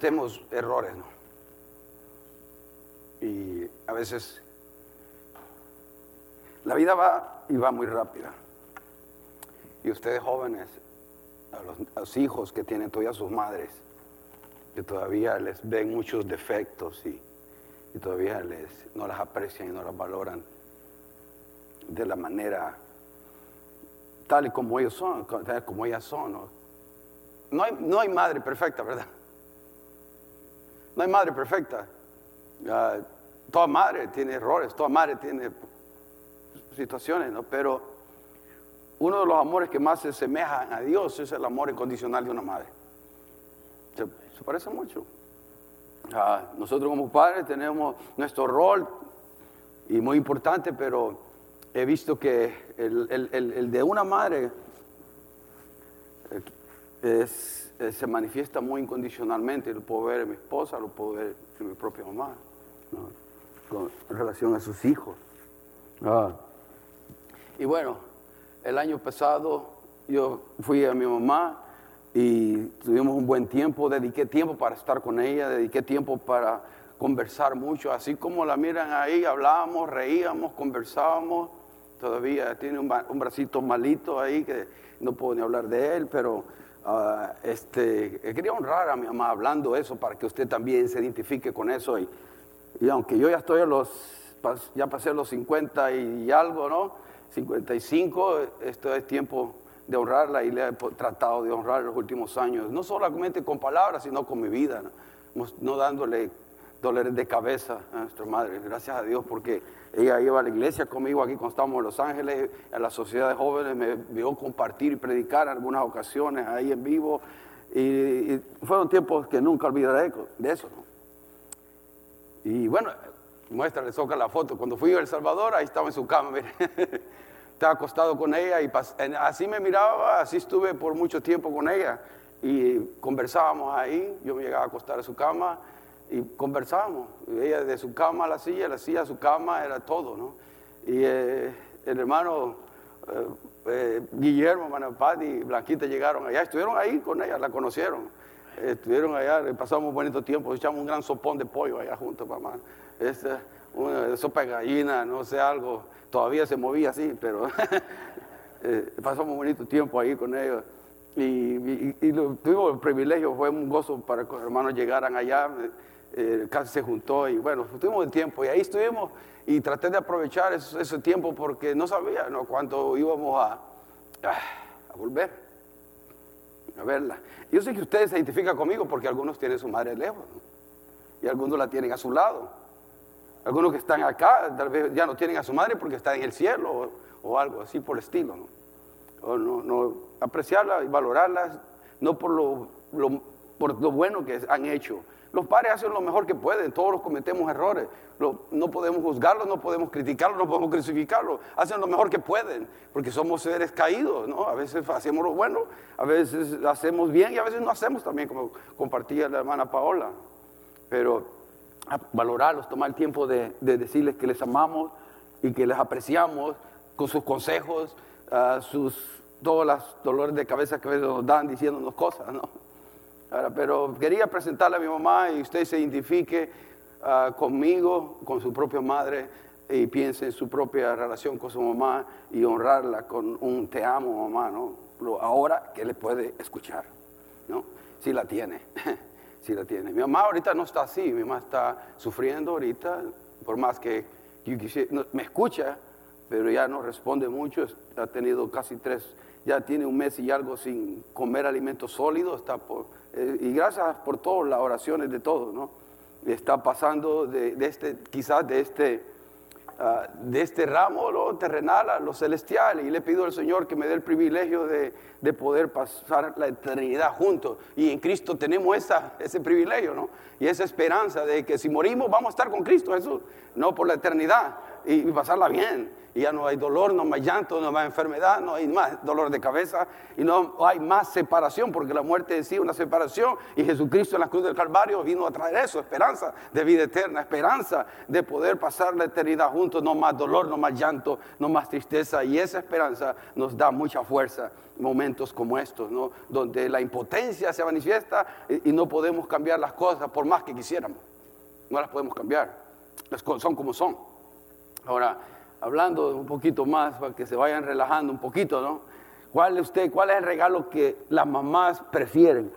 cometemos errores, ¿no? Y a veces la vida va y va muy rápida. Y ustedes jóvenes, a los, hijos que tienen todavía sus madres, que todavía les ven muchos defectos y, todavía les, no las aprecian y no las valoran de la manera tal y como ellos son, como ellas son. ¿no? no hay madre perfecta, ¿verdad? No hay madre perfecta. toda madre tiene errores, toda madre tiene situaciones, ¿no? Pero uno de los amores que más se semejan a Dios es el amor incondicional de una madre. Se, parece mucho. nosotros como padres tenemos nuestro rol y muy importante, pero he visto que el, de una madre eh, eh, se manifiesta muy incondicionalmente. Lo puedo ver en mi esposa, lo puedo ver en mi propia mamá, con relación a sus hijos. Ah. Y bueno, el año pasado yo fui a mi mamá y tuvimos un buen tiempo, dediqué tiempo para estar con ella, dediqué tiempo para conversar mucho, así como la miran ahí, hablábamos, reíamos, conversábamos, todavía tiene un, bracito malito ahí que no puedo ni hablar de él, pero ah, este, quería honrar a mi mamá hablando eso para que usted también se identifique con eso y, y aunque yo ya estoy a los, ya pasé los 50 y algo, ¿no? 55, esto es tiempo de honrarla y le he tratado de honrar los últimos años, no solamente con palabras, sino con mi vida, no, dándole dolores de cabeza a nuestra madre. Gracias a Dios porque ella iba a la iglesia conmigo aquí cuando estábamos en Los Ángeles, en la sociedad de jóvenes, me vio compartir y predicar en algunas ocasiones ahí en vivo. Y, fueron tiempos que nunca olvidaré de eso. Y bueno, muestra, le soca la foto. Cuando fui a El Salvador, ahí estaba en su cama, estaba acostado con ella y así me miraba, así estuve por mucho tiempo con ella. Y conversábamos ahí, yo me llegaba a acostar a su cama y conversábamos. Ella de su cama a la silla, la silla a su cama, era todo, ¿no? Y eh, el hermano eh, eh, Guillermo, Manapati y Blanquita llegaron allá, estuvieron ahí con ella, la conocieron. Estuvieron allá, pasamos bonito tiempo, echamos un gran sopón de pollo allá juntos, mamá esa, una sopa de gallina, no sé, algo, todavía se movía así, pero eh, pasamos bonito tiempo ahí con ellos. Y, tuvimos el privilegio, fue un gozo para que los hermanos llegaran allá, casi se juntó y bueno, tuvimos el tiempo y ahí estuvimos y traté de aprovechar ese, tiempo porque no sabía ¿no? cuánto íbamos a, a, volver a verla. Yo sé que ustedes se identifican conmigo porque algunos tienen su madre lejos y algunos la tienen a su lado. Algunos que están acá tal vez ya no tienen a su madre porque está en el cielo o, algo así por el estilo. ¿no? No, apreciarla y valorarla no por lo, por lo bueno que han hecho. Los padres hacen lo mejor que pueden, todos cometemos errores. no podemos juzgarlos, no podemos criticarlos, no podemos crucificarlos. Hacen lo mejor que pueden, porque somos seres caídos, ¿no? A veces hacemos lo bueno, a veces hacemos bien y a veces no hacemos también, como compartía la hermana Paola. Pero valorarlos, tomar el tiempo de, decirles que les amamos y que les apreciamos con sus consejos, uh, sus todos los dolores de cabeza que nos dan diciéndonos cosas, ¿no? Pero quería presentarle a mi mamá y usted se identifique ah, conmigo, con su propia madre y piense en su propia relación con su mamá y honrarla con un te amo mamá, ¿no? Ahora que le puede escuchar, ¿no? Si la tiene. sí la tiene. Mi mamá ahorita no está así, mi mamá está sufriendo ahorita, por más que yo quisiera, me escucha, pero ya no responde mucho, ha tenido casi tres, ya tiene un mes y algo sin comer alimentos sólidos, está por, eh, y gracias por todas las oraciones de todos, ¿no? Está pasando de, de este, quizás de este Ah, de este ramo lo terrenal a lo celestial. Y le pido al Señor que me dé el privilegio de, poder pasar la eternidad juntos. Y en Cristo tenemos esa, ese privilegio, ¿no? Y esa esperanza de que si morimos vamos a estar con Cristo Jesús, no por la eternidad. y, pasarla bien. Y ya no hay dolor, no hay llanto, no hay más enfermedad, no hay más dolor de cabeza y no hay más separación, porque la muerte en sí es una separación. Y Jesucristo en la cruz del Calvario vino a traer eso, esperanza de vida eterna, esperanza de poder pasar la eternidad juntos, no más dolor, no más llanto, no más tristeza. Y esa esperanza nos da mucha fuerza momentos como estos, ¿no? donde la impotencia se manifiesta y, no podemos cambiar las cosas por más que quisiéramos. No las podemos cambiar. Las cosas son como son. Ahora, hablando un poquito más, para que se vayan relajando un poquito, ¿no? ¿Cuál es, usted, ¿Cuál es el regalo que las mamás prefieren?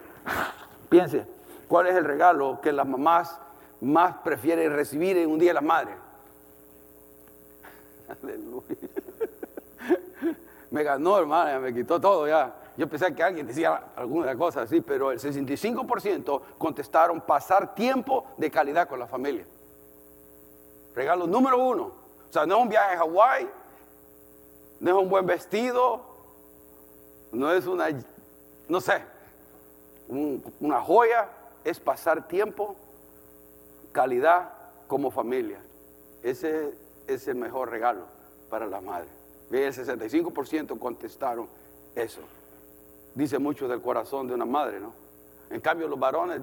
Piense, ¿cuál es el regalo que las mamás más prefieren recibir en un día de la madre? Aleluya me ganó, hermana, me quitó todo ya. Yo pensé que alguien decía alguna cosa así, pero el 65% contestaron pasar tiempo de calidad con la familia. Regalo número uno. O sea, no es un viaje a Hawái, no es un buen vestido, no es una, no sé, una joya, es pasar tiempo, calidad como familia. Ese es el mejor regalo para la madre. El 65% contestaron eso. Dice mucho del corazón de una madre, ¿no? En cambio, los varones,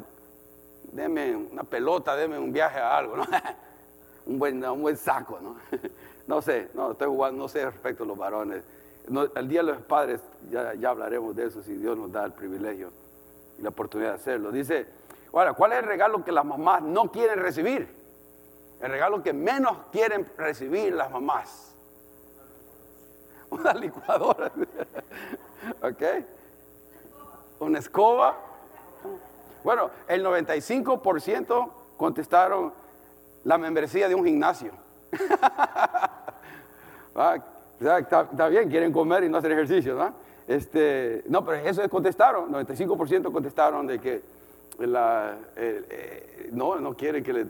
denme una pelota, denme un viaje a algo, ¿no? un, buen, un buen saco, ¿no? no sé, no estoy jugando, no sé respecto a los varones. el día de los padres, ya, ya hablaremos de eso si Dios nos da el privilegio y la oportunidad de hacerlo. Dice, ahora, ¿cuál es el regalo que las mamás no quieren recibir? El regalo que menos quieren recibir las mamás una licuadora, ¿ok? Una escoba. Bueno, el 95% contestaron la membresía de un gimnasio. Ah, está, bien, quieren comer y no hacer ejercicio, ¿no? Este, no, pero eso contestaron, 95% contestaron de que la, eh, no, no quieren que le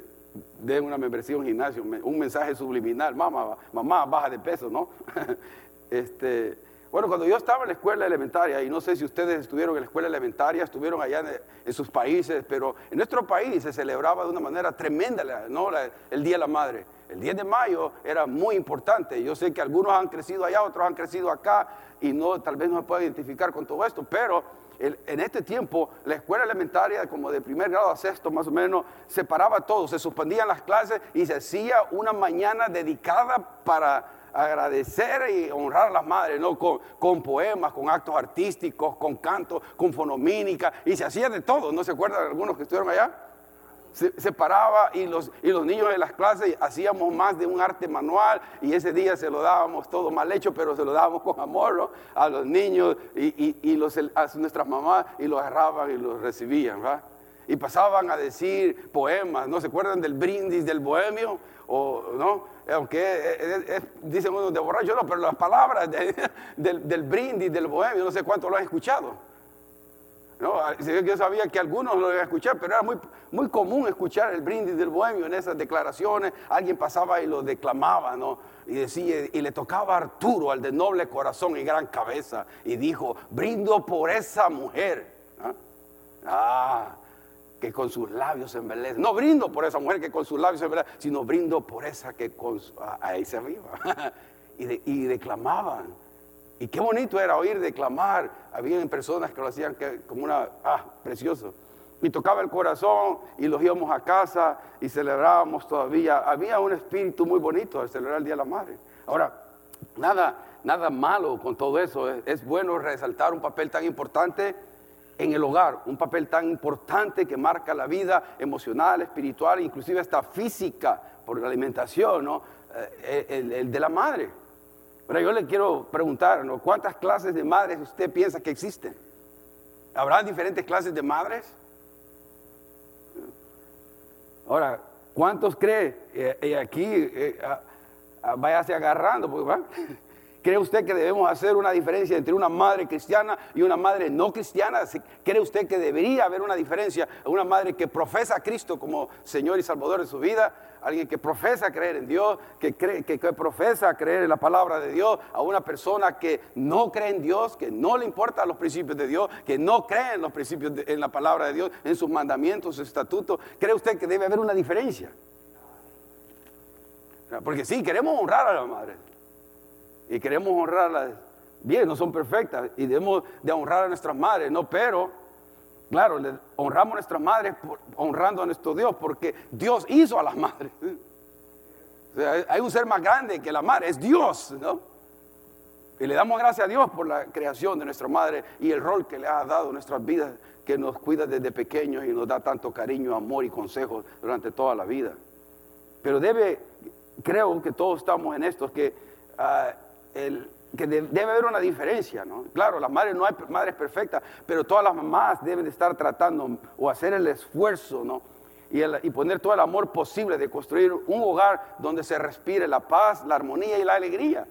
den una membresía a un gimnasio, un mensaje subliminal, mamá, mamá, baja de peso, ¿no? Este, bueno, cuando yo estaba en la escuela elementaria, y no sé si ustedes estuvieron en la escuela elementaria, estuvieron allá en, sus países, pero en nuestro país se celebraba de una manera tremenda ¿no? el Día de la Madre. El 10 de mayo era muy importante. Yo sé que algunos han crecido allá, otros han crecido acá, y no, tal vez no se puede identificar con todo esto, pero en este tiempo la escuela elementaria, como de primer grado a sexto más o menos, separaba todo, se suspendían las clases y se hacía una mañana dedicada para agradecer y honrar a las madres, ¿no? Con, poemas, con actos artísticos, con canto, con fonomínica, y se hacía de todo. ¿No se acuerdan algunos que estuvieron allá? Se, paraba y los, y los niños de las clases hacíamos más de un arte manual y ese día se lo dábamos todo mal hecho, pero se lo dábamos con amor a los niños y, y, los, a nuestras mamás y los agarraban y los recibían. ¿va? Y pasaban a decir poemas, ¿no se acuerdan del brindis del bohemio? O, ¿no? Aunque dicen uno de borracho, no, pero las palabras del, brindis, del bohemio, no sé cuánto lo han escuchado. No, yo sabía que algunos lo iban a escuchar, pero era muy, muy común escuchar el brindis del bohemio en esas declaraciones. Alguien pasaba y lo declamaba, ¿no? Y decía, y le tocaba Arturo, al de noble corazón y gran cabeza, y dijo, brindo por esa mujer. Ah, ah que con sus labios se embelece. No brindo por esa mujer que con sus labios se embelece, sino brindo por esa que con, ahí se arriba. y, declamaban. Y qué bonito era oír declamar. Había personas que lo hacían como una, ah, precioso. Y tocaba el corazón y los íbamos a casa y celebrábamos todavía. Había un espíritu muy bonito al celebrar el Día de la Madre. Ahora, nada, nada malo con todo eso. es bueno resaltar un papel tan importante en el hogar, un papel tan importante que marca la vida emocional, espiritual, inclusive hasta física, por la alimentación, ¿no? Eh, el, de la madre. Pero yo le quiero preguntar. ¿cuántas clases de madres usted piensa que existen? ¿Habrá diferentes clases de madres? Ahora, ¿cuántos cree? Eh, eh, aquí, váyase agarrando, pues, ¿va? ¿Cree usted que debemos hacer una diferencia entre una madre cristiana y una madre no cristiana? ¿Cree usted que debería haber una diferencia? Una madre que profesa a Cristo como Señor y Salvador de su vida, alguien que profesa creer en Dios, que, que, profesa creer en la palabra de Dios, a una persona que no cree en Dios, que no le importan los principios de Dios, que no cree en los principios, en la palabra de Dios, en sus mandamientos, sus estatutos. ¿Cree usted que debe haber una diferencia? Porque sí, queremos honrar a la madre. Y queremos honrarlas bien, no son perfectas. Y debemos de honrar a nuestras madres, ¿no? Pero, claro, honramos a nuestras madres honrando a nuestro Dios, porque Dios hizo a las madres. hay un ser más grande que la madre, es Dios, ¿no? Y le damos gracias a Dios por la creación de nuestra madre y el rol que le ha dado en nuestras vidas, que nos cuida desde pequeños y nos da tanto cariño, amor y consejos durante toda la vida. Pero debe, creo que todos estamos en esto, que, ah, que debe haber una diferencia, ¿no? Claro, las madres no hay madres perfectas, pero todas las mamás deben de estar tratando o hacer el esfuerzo, ¿no? Y, y, poner todo el amor posible de construir un hogar donde se respire la paz, la armonía y la alegría.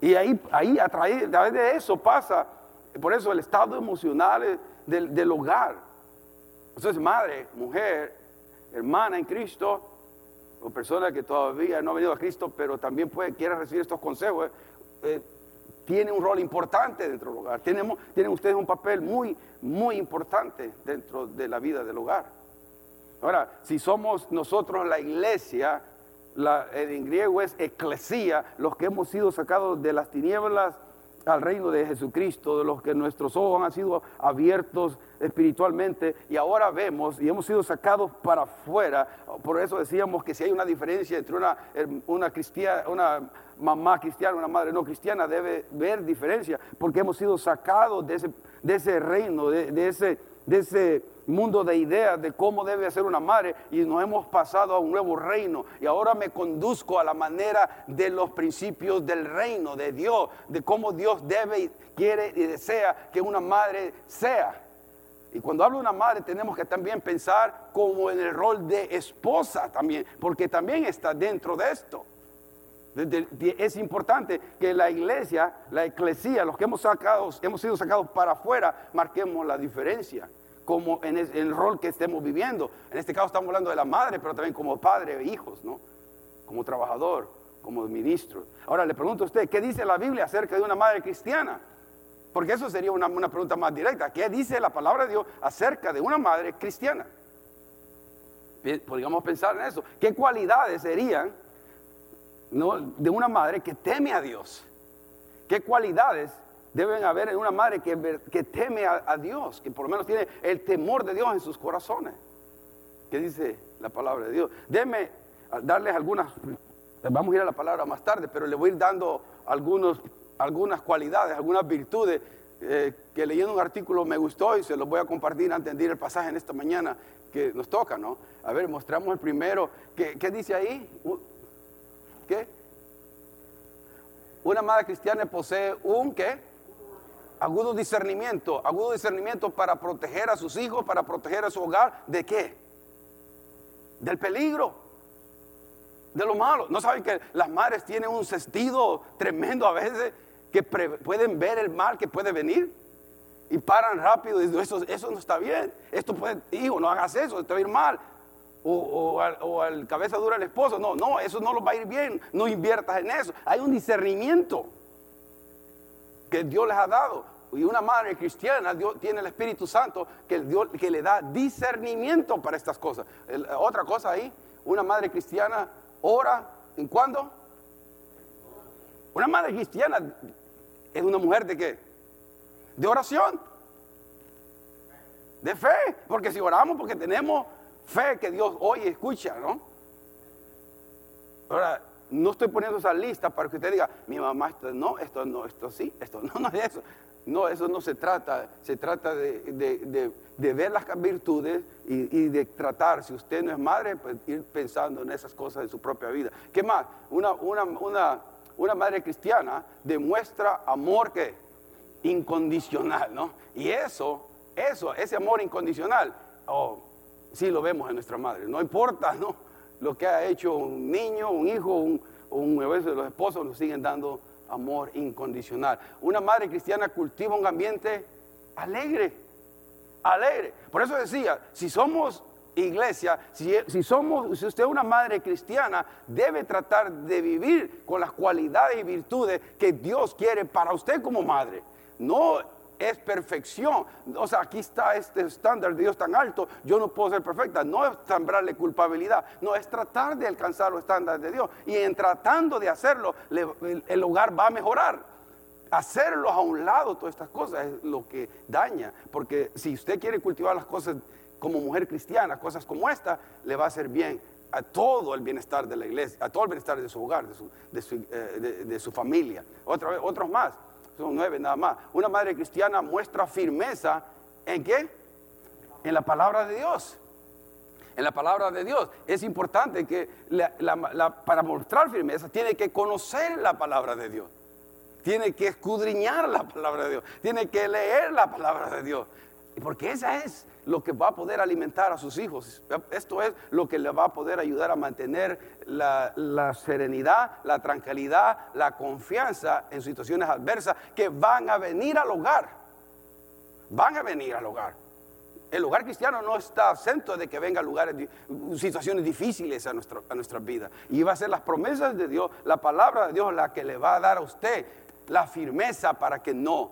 Y ahí, ahí a través de eso pasa, por eso el estado emocional del, del hogar. Entonces, madre, mujer, hermana en Cristo, o persona que todavía no ha venido a Cristo, pero también puede, recibir estos consejos, eh, tiene un rol importante dentro del hogar. Tenemos, tienen ustedes un papel muy, muy importante dentro de la vida del hogar. Ahora, si somos nosotros la iglesia, en griego es eclesía, los que hemos sido sacados de las tinieblas al reino de Jesucristo, de los que nuestros ojos han sido abiertos espiritualmente y ahora vemos y hemos sido sacados para afuera. Por eso decíamos que si hay una diferencia entre una, una, cristiana, una mamá cristiana, una madre no cristiana, debe ver diferencia, porque hemos sido sacados de ese, de ese reino, de, ese, de ese mundo de ideas de cómo debe ser una madre y nos hemos pasado a un nuevo reino y ahora me conduzco a la manera de los principios del reino de Dios, de cómo Dios debe, quiere y desea que una madre sea. Y cuando hablo de una madre tenemos que también pensar como en el rol de esposa también, porque también está dentro de esto. Es importante que la iglesia, la eclesía, los que hemos, sacado, hemos sido sacados para afuera, marquemos la diferencia como en el, rol que estemos viviendo. En este caso estamos hablando de la madre, pero también como padre e hijos, ¿no? Como trabajador, como ministro. Ahora le pregunto a usted, ¿qué dice la Biblia acerca de una madre cristiana? Porque eso sería una, pregunta más directa. ¿Qué dice la palabra de Dios acerca de una madre cristiana? Podríamos pensar en eso. ¿Qué cualidades serían de una madre que teme a Dios? ¿Qué cualidades deben haber en una madre que, que teme a, Dios, que por lo menos tiene el temor de Dios en sus corazones. ¿Qué dice la palabra de Dios? Déme darles algunas, vamos a ir a la palabra más tarde, pero le voy a ir dando algunos, algunas cualidades, algunas virtudes eh, que leyendo un artículo me gustó y se los voy a compartir antes de el pasaje en esta mañana que nos toca, ¿no? A ver, mostramos el primero. ¿Qué, qué dice ahí? Una madre cristiana posee un, ¿qué? agudo discernimiento, agudo discernimiento para proteger a sus hijos, para proteger a su hogar. ¿De qué? Del peligro, de lo malo. ¿No saben que las madres tienen un sentido tremendo a veces que pueden ver el mal que puede venir? Y paran rápido y eso, eso no está bien. Esto puede, hijo, no hagas eso, te va a mal. O, o, al, cabeza dura el esposo. No, no, eso no lo va a ir bien. No inviertas en eso. Hay un discernimiento que Dios les ha dado. Y una madre cristiana Dios, tiene el Espíritu Santo que, Dios, que le da discernimiento para estas cosas. otra cosa ahí, una madre cristiana ora, ¿en cuándo? Una madre cristiana es una mujer de qué? De oración. De fe. Porque si oramos, porque tenemos fe que Dios oye y escucha, ¿no? Ahora, no estoy poniendo esa lista para que usted diga, mi mamá, esto no, esto no, esto sí, esto no, no es eso. No, eso no se trata, se trata de, ver las virtudes y, de tratar, si usted no es madre, pues ir pensando en esas cosas en su propia vida. ¿Qué más? Una, una, una madre cristiana demuestra amor que incondicional, ¿no? Y eso, eso, ese amor incondicional, oh, sí lo vemos en nuestra madre, no importa, ¿no? lo que ha hecho un niño, un hijo, un, un a veces los esposos nos siguen dando amor incondicional. Una madre cristiana cultiva un ambiente alegre, alegre. Por eso decía, si somos iglesia, si, si, somos, si usted es una madre cristiana, debe tratar de vivir con las cualidades y virtudes que Dios quiere para usted como madre. No es perfección. O sea, aquí está este estándar de Dios tan alto, yo no puedo ser perfecta. No es sembrarle culpabilidad, no es tratar de alcanzar los estándares de Dios. Y en tratando de hacerlo, el hogar va a mejorar. Hacerlo a un lado, todas estas cosas, es lo que daña. Porque si usted quiere cultivar las cosas como mujer cristiana, cosas como esta, le va a hacer bien a todo el bienestar de la iglesia, a todo el bienestar de su hogar, de su, eh, familia. Otra vez, otros más, son nueve nada más. Una madre cristiana muestra firmeza en qué? En la palabra de Dios. En la palabra de Dios. Es importante que para mostrar firmeza tiene que conocer la palabra de Dios. Tiene que escudriñar la palabra de Dios. Tiene que leer la palabra de Dios. Porque esa es lo que va a poder alimentar a sus hijos. Esto es lo que le va a poder ayudar a mantener la, serenidad, la tranquilidad, la confianza en situaciones adversas que van a venir al hogar. Van a venir al hogar. El hogar cristiano no está exento de que vengan lugares, situaciones difíciles a, nuestro, a nuestras vidas. Y va a ser las promesas de Dios, la palabra de Dios, la que le va a dar a usted la firmeza para que no,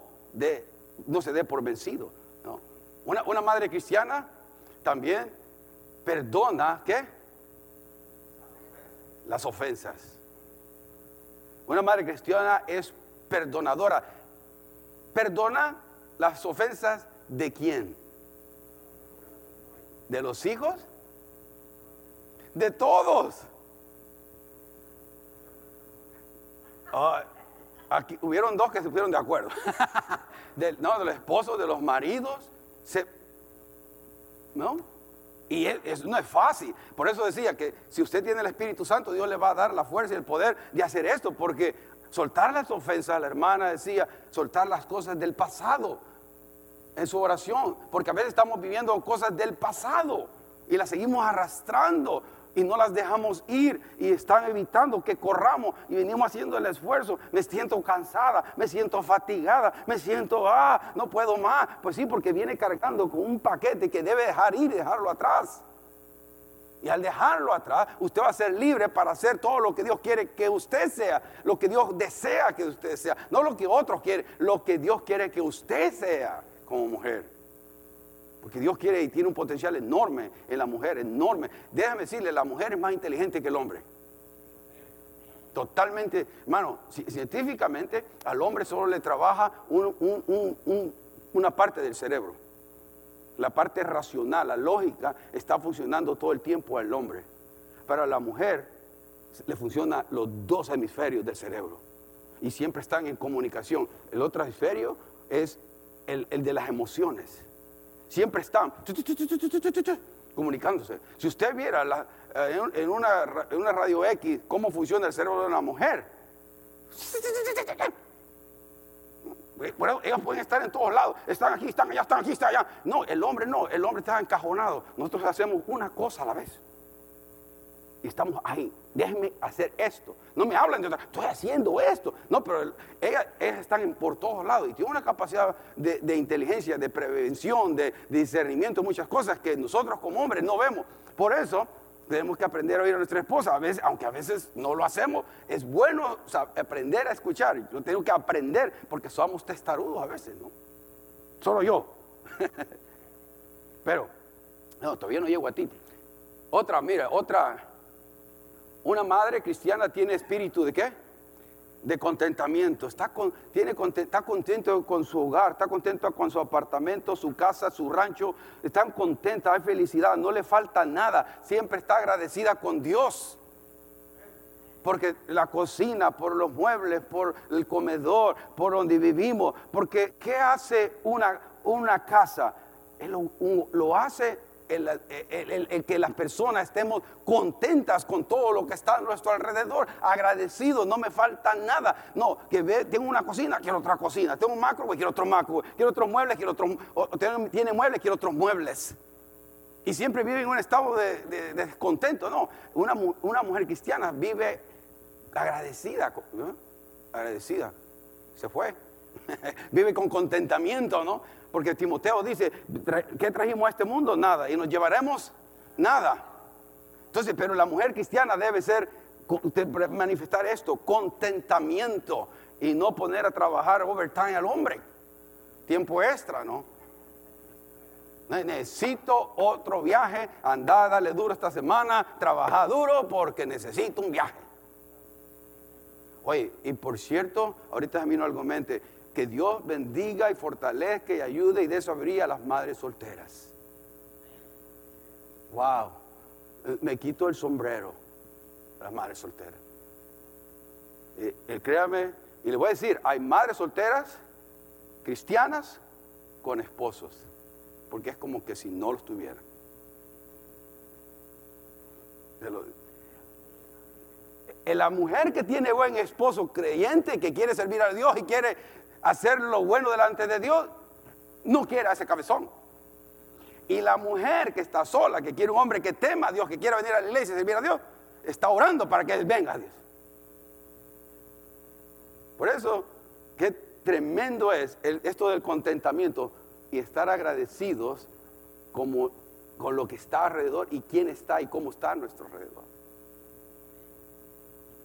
no se dé por vencido. Una, madre cristiana también perdona, ¿qué? Las ofensas. Una madre cristiana es perdonadora. ¿Perdona las ofensas de quién? ¿De los hijos? De todos. aquí hubieron dos que se pusieron de acuerdo. no, de los esposos, de los maridos, ¿No? Y no es fácil. Por eso decía que si usted tiene el Espíritu Santo, Dios le va a dar la fuerza y el poder de hacer esto. Porque soltar las ofensas, la hermana decía, soltar las cosas del pasado en su oración. Porque a veces estamos viviendo cosas del pasado y las seguimos arrastrando y no las dejamos ir y están evitando que corramos y venimos haciendo el esfuerzo. Me siento cansada, me siento fatigada, me siento, ah, no puedo más. Pues sí, porque viene cargando con un paquete que debe dejar ir y dejarlo atrás. Y al dejarlo atrás, usted va a ser libre para hacer todo lo que Dios quiere que usted sea, lo que Dios desea que usted sea, no lo que otros quieren, lo que Dios quiere que usted sea como mujer. Porque Dios quiere y tiene un potencial enorme en la mujer, enorme. Déjame decirle, la mujer es más inteligente que el hombre. Totalmente, hermano, científicamente al hombre solo le trabaja una parte del cerebro. La parte racional, la lógica, está funcionando todo el tiempo al hombre. Pero a la mujer le funcionan los dos hemisferios del cerebro. Y siempre están en comunicación. El otro hemisferio es el de las emociones siempre están comunicándose. Si usted viera eh, en, una, radio X cómo funciona el cerebro de una mujer, bueno, ellos pueden estar en todos lados, están aquí, están allá, están aquí, están allá. No, el hombre no, el hombre está encajonado. Nosotros hacemos una cosa a la vez estamos ahí. Déjenme hacer esto. No me hablan de otra. Estoy haciendo esto. No, pero ellas, están por todos lados y tienen una capacidad de, inteligencia, de prevención, de, discernimiento, muchas cosas que nosotros como hombres no vemos. Por eso tenemos que aprender a oír a nuestra esposa. A veces, aunque a veces no lo hacemos, es bueno aprender a escuchar. Yo tengo que aprender porque somos testarudos a veces, ¿no? Solo yo. pero, no, todavía no llego a ti. Otra, mira, otra una madre cristiana tiene espíritu de qué? De contentamiento. Está, tiene, está contento con su hogar, está contento con su apartamento, su casa, su rancho. Está contenta, hay felicidad, no le falta nada. Siempre está agradecida con Dios. Porque la cocina, por los muebles, por el comedor, por donde vivimos. Porque ¿qué hace una, una casa? lo hace el, que las personas estemos contentas con todo lo que está a nuestro alrededor, agradecidos, no me falta nada. No, que ve, tengo una cocina, quiero otra cocina, tengo un macro, quiero otro macro, quiero otros muebles, quiero otros, tiene muebles, quiero otros muebles. Y siempre vive en un estado de, descontento, no. Una, una, mujer cristiana vive agradecida, agradecida. Se fue. vive con contentamiento, ¿no? Porque Timoteo dice, ¿qué trajimos a este mundo? Nada. Y nos llevaremos nada. Entonces, pero la mujer cristiana debe ser, manifestar esto, contentamiento y no poner a trabajar overtime al hombre. tiempo extra, ¿no? Necesito otro viaje, andá, dale duro esta semana, trabaja duro porque necesito un viaje. Oye, y por cierto, ahorita vino algo en mente, que Dios bendiga y fortalezca y ayude y dé sabiduría a las madres solteras. Wow, eh, me quito el sombrero las madres solteras. Eh, eh, créame, y le voy a decir, hay madres solteras cristianas con esposos, porque es como que si no los tuvieran. La mujer que tiene buen esposo creyente, que quiere servir a Dios y quiere hacer lo bueno delante de Dios, no quiere a ese cabezón. Y la mujer que está sola, que quiere un hombre que tema a Dios, que quiera venir a la iglesia y servir a Dios, está orando para que Él venga a Dios. Por eso, qué tremendo es esto del contentamiento y estar agradecidos como, con lo que está alrededor y quién está y cómo está a nuestro alrededor.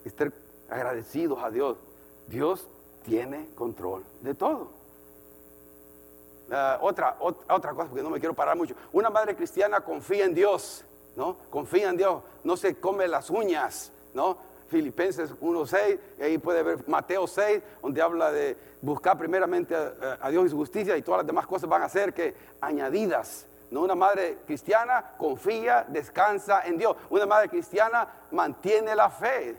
Estar agradecidos a Dios. Dios tiene control de todo. Otra, otra cosa, porque no me quiero parar mucho. Una madre cristiana confía en Dios, ¿no? Confía en Dios, no se come las uñas, ¿no? Filipenses 1.6, ahí puede ver Mateo 6, donde habla de buscar primeramente a, a, Dios y su justicia y todas las demás cosas van a ser que añadidas. ¿no? Una madre cristiana confía, descansa en Dios. Una madre cristiana mantiene la fe.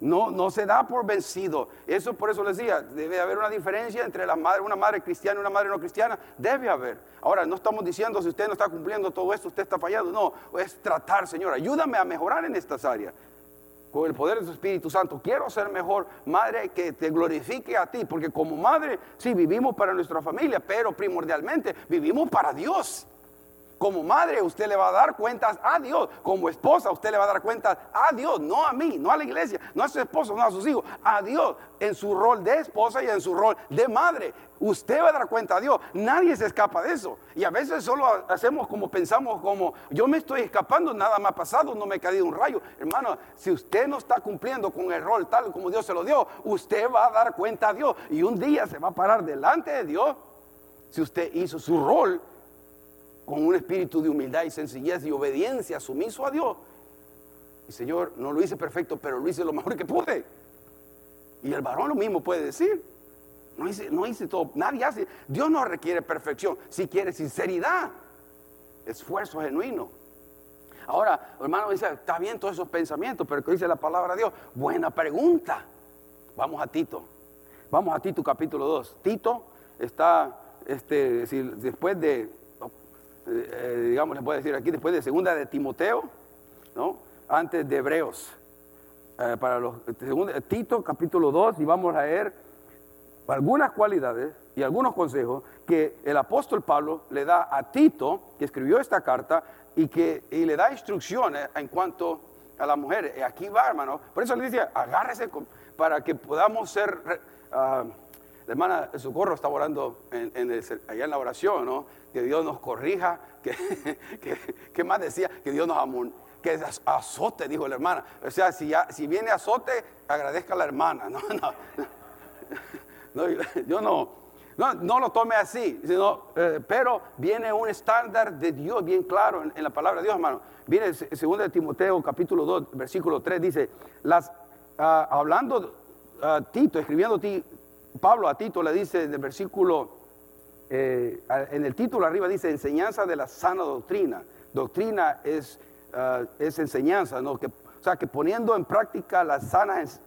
No, no se da por vencido. Eso por eso les decía, debe haber una diferencia entre la madre, una madre cristiana y una madre no cristiana. Debe haber. Ahora, no estamos diciendo si usted no está cumpliendo todo esto, usted está fallando. No, es tratar, Señor, ayúdame a mejorar en estas áreas. Con el poder de Espíritu Santo, quiero ser mejor madre que te glorifique a ti, porque como madre, sí vivimos para nuestra familia, pero primordialmente vivimos para Dios. Como madre usted le va a dar cuentas a Dios. Como esposa usted le va a dar cuentas a Dios, no a mí, no a la iglesia, no a su esposo, no a sus hijos, a Dios en su rol de esposa y en su rol de madre. Usted va a dar cuenta a Dios. Nadie se escapa de eso. Y a veces solo hacemos como pensamos, como yo me estoy escapando, nada más pasado, no me ha caído un rayo. Hermano, si usted no está cumpliendo con el rol tal como Dios se lo dio, usted va a dar cuenta a Dios. Y un día se va a parar delante de Dios si usted hizo su rol con un espíritu de humildad y sencillez y obediencia, sumiso a Dios. Y Señor, no lo hice perfecto, pero lo hice lo mejor que pude. Y el varón lo mismo puede decir. No hice, no hice todo, nadie hace. Dios no requiere perfección, si quiere sinceridad, esfuerzo genuino. Ahora, hermano dice, está bien todos esos pensamientos, pero ¿qué dice la palabra de Dios? Buena pregunta. Vamos a Tito. Vamos a Tito capítulo 2. Tito está, este, después de eh, digamos, le puedo decir aquí, después de segunda de Timoteo, ¿no? Antes de Hebreos. Eh, para los, Tito capítulo 2 y vamos a leer algunas cualidades y algunos consejos que el apóstol Pablo le da a Tito, que escribió esta carta, y que y le da instrucciones en cuanto a la mujer. Y aquí va, hermano. Por eso le dice, agárrese para que podamos ser... Uh, la hermana Socorro está orando allá en la oración, ¿no? Que Dios nos corrija, que, más decía, que Dios nos amor, que azote, dijo la hermana. O sea, si, viene azote, agradezca a la hermana. No, yo no, no, lo tome así, sino, eh, pero viene un estándar de Dios bien claro en, la palabra de Dios, hermano. Viene segundo de Timoteo, capítulo 2, versículo 3, dice, las, ah, hablando a Tito, escribiendo Pablo a Tito le dice en el versículo, eh, en el título arriba dice enseñanza de la sana doctrina. Doctrina es, ah, es enseñanza, ¿no? Que, o sea, que poniendo en práctica las sanas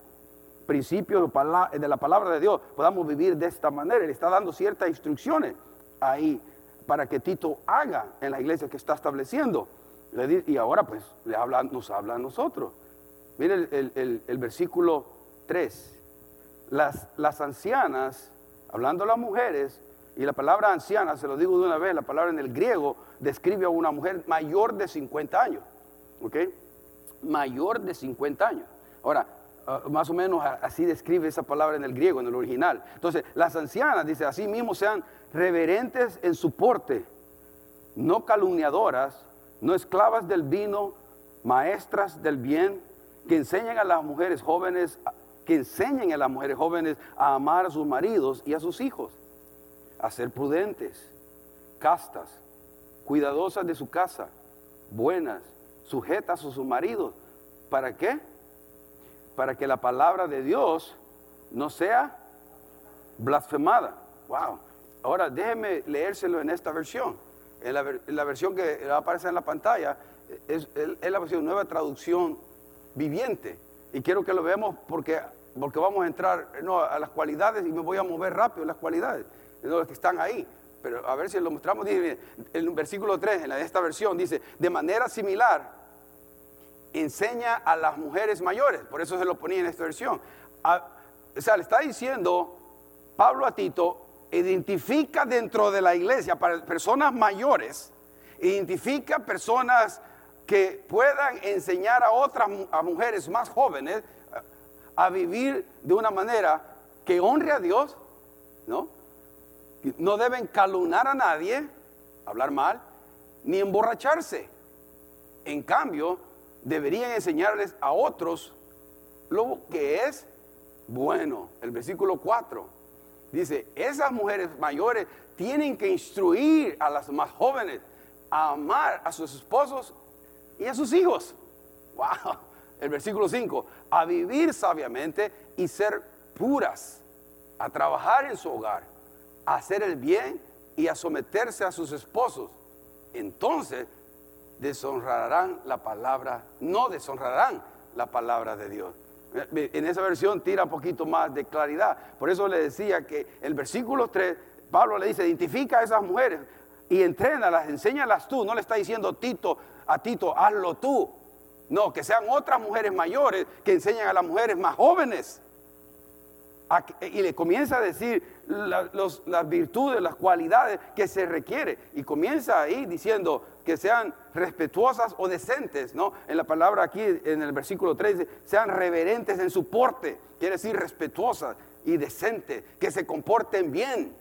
principios de la palabra de Dios, podamos vivir de esta manera. Él está dando ciertas instrucciones ahí para que Tito haga en la iglesia que está estableciendo. Y ahora pues le habla, nos habla a nosotros. Mire el, el, el versículo 3 las, ancianas, hablando las mujeres, y la palabra anciana, se lo digo de una vez, la palabra en el griego describe a una mujer mayor de 50 años. ¿Ok? Mayor de 50 años. Ahora, ah, más o menos así describe esa palabra en el griego, en el original. Entonces, las ancianas, dice, así mismo sean reverentes en su porte, no calumniadoras, no esclavas del vino, maestras del bien, que enseñen a las mujeres jóvenes que enseñen a las mujeres jóvenes a amar a sus maridos y a sus hijos. a ser prudentes, castas, cuidadosas de su casa, buenas, sujetas a sus maridos. ¿Para qué? Para que la palabra de Dios no sea blasfemada. Wow. Ahora déjeme leérselo en esta versión. En la, versión que va a aparecer en la pantalla es, la versión nueva traducción viviente. Y quiero que lo veamos porque, porque vamos a entrar a las cualidades y me voy a mover rápido las cualidades, de los que están ahí. Pero a ver si lo mostramos. en el versículo 3, en esta versión, dice, de manera similar, enseña a las mujeres mayores. Por eso se lo ponía en esta versión. o sea, le está diciendo Pablo a Tito, identifica dentro de la iglesia para personas mayores, identifica personas que puedan enseñar a otras a mujeres más jóvenes a vivir de una manera que honre a Dios, ¿no? No deben calumnar a nadie, hablar mal, ni emborracharse. En cambio, deberían enseñarles a otros lo que es bueno. El versículo 4 Dice, esas mujeres mayores tienen que instruir a las más jóvenes a amar a sus esposos y a sus hijos. Wow. El versículo 5, a vivir sabiamente y ser puras, a trabajar en su hogar, a hacer el bien y a someterse a sus esposos. Entonces deshonrarán la palabra, no deshonrarán la palabra de Dios. En esa versión tira un poquito más de claridad. Por eso le decía que el versículo 3, Pablo le dice, identifica a esas mujeres y entrénalas, enséñalas tú. No le está diciendo Tito a Tito, hazlo tú. No, que sean otras mujeres mayores que enseñan a las mujeres más jóvenes. Y le comienza a decir las virtudes, las cualidades que se requiere. Y comienza ahí diciendo, que sean respetuosas o decentes, ¿no? En la palabra aquí, en el versículo 3, sean reverentes en su porte, quiere decir respetuosas y decentes, que se comporten bien.